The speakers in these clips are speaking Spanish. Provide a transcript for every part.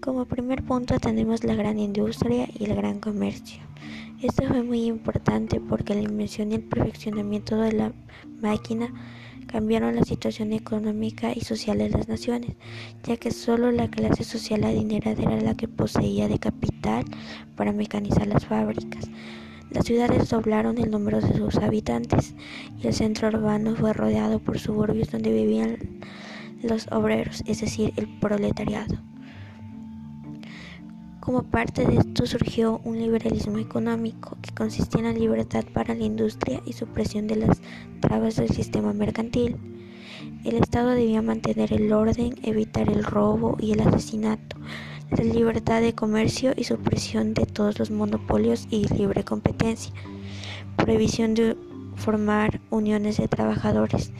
Como primer punto tenemos la gran industria y el gran comercio. Esto fue muy importante porque la invención y el perfeccionamiento de la máquina cambiaron la situación económica y social de las naciones, ya que solo la clase social adinerada era la que poseía de capital para mecanizar las fábricas. Las ciudades doblaron el número de sus habitantes y el centro urbano fue rodeado por suburbios donde vivían los obreros, es decir, el proletariado. Como parte de esto surgió un liberalismo económico que consistía en la libertad para la industria y supresión de las trabas del sistema mercantil. El Estado debía mantener el orden, evitar el robo y el asesinato, la libertad de comercio y supresión de todos los monopolios y libre competencia, prohibición de formar uniones de trabajadores.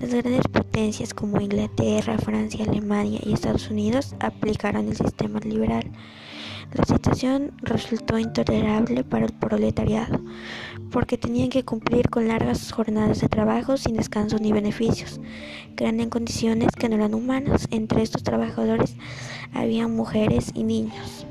Las grandes potencias como Inglaterra, Francia, Alemania y Estados Unidos aplicaron el sistema liberal. La situación resultó intolerable para el proletariado, porque tenían que cumplir con largas jornadas de trabajo sin descanso ni beneficios, eran en condiciones que no eran humanas. Entre estos trabajadores había mujeres y niños.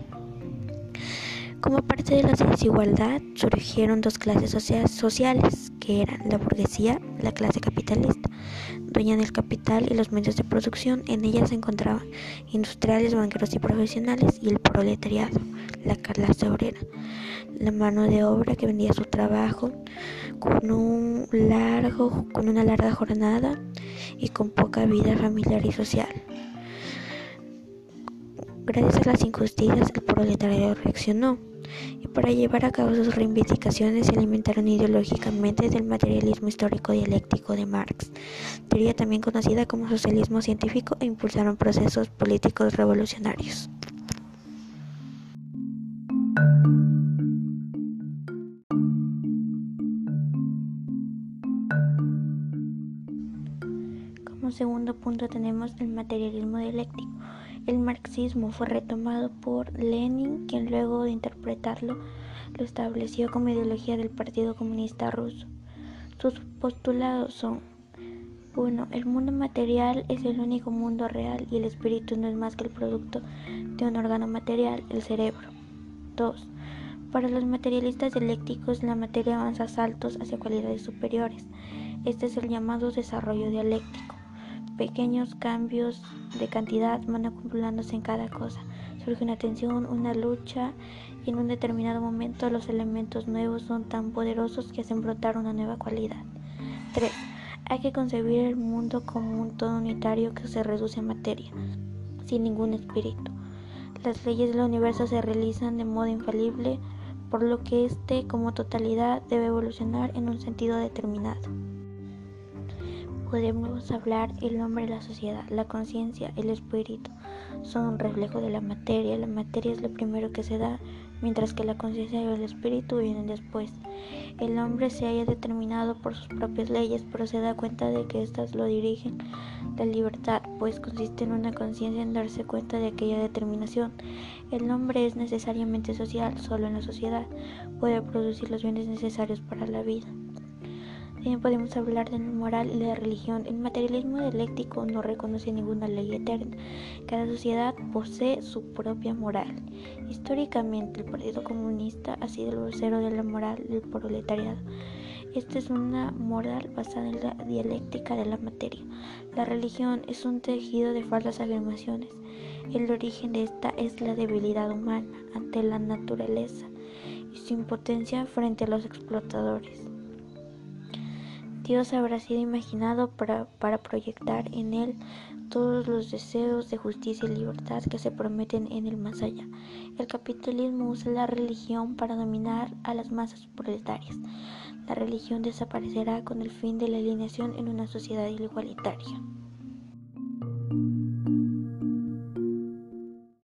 Como parte de la desigualdad surgieron dos clases sociales, que eran la burguesía, la clase capitalista, dueña del capital y los medios de producción. En ella se encontraban industriales, banqueros y profesionales, y el proletariado, la clase obrera, la mano de obra que vendía su trabajo con un largo, con una larga jornada y con poca vida familiar y social. Gracias a las injusticias, el proletariado reaccionó y para llevar a cabo sus reivindicaciones se alimentaron ideológicamente del materialismo histórico dialéctico de Marx, teoría también conocida como socialismo científico, e impulsaron procesos políticos revolucionarios. Como segundo punto tenemos el materialismo dialéctico. El marxismo fue retomado por Lenin, quien luego de interpretarlo lo estableció como ideología del Partido Comunista Ruso. Sus postulados son 1. El mundo material es el único mundo real y el espíritu no es más que el producto de un órgano material, el cerebro. 2. Para los materialistas dialécticos, la materia avanza saltos hacia cualidades superiores. Este es el llamado desarrollo dialéctico. Pequeños cambios de cantidad van acumulándose en cada cosa. Surge una tensión, una lucha y en un determinado momento los elementos nuevos son tan poderosos que hacen brotar una nueva cualidad. 3. Hay que concebir el mundo como un todo unitario que se reduce a materia, sin ningún espíritu. Las leyes del universo se realizan de modo infalible, por lo que éste como totalidad debe evolucionar en un sentido determinado podemos hablar el hombre la sociedad, la conciencia, el espíritu, son un reflejo de la materia. La materia es lo primero que se da, mientras que la conciencia y el espíritu vienen después. El hombre se haya determinado por sus propias leyes, pero se da cuenta de que éstas lo dirigen. La libertad, pues, consiste en una conciencia en darse cuenta de aquella determinación. El hombre es necesariamente social, solo en la sociedad puede producir los bienes necesarios para la vida. También podemos hablar de moral y la religión. El materialismo dialéctico no reconoce ninguna ley eterna. Cada sociedad posee su propia moral. Históricamente, el Partido Comunista ha sido el vocero de la moral del proletariado. Esta es una moral basada en la dialéctica de la materia. La religión es un tejido de falsas afirmaciones. El origen de esta es la debilidad humana ante la naturaleza y su impotencia frente a los explotadores. Dios habrá sido imaginado para, proyectar en él todos los deseos de justicia y libertad que se prometen en el más allá. El capitalismo usa la religión para dominar a las masas proletarias. La religión desaparecerá con el fin de la alineación en una sociedad igualitaria.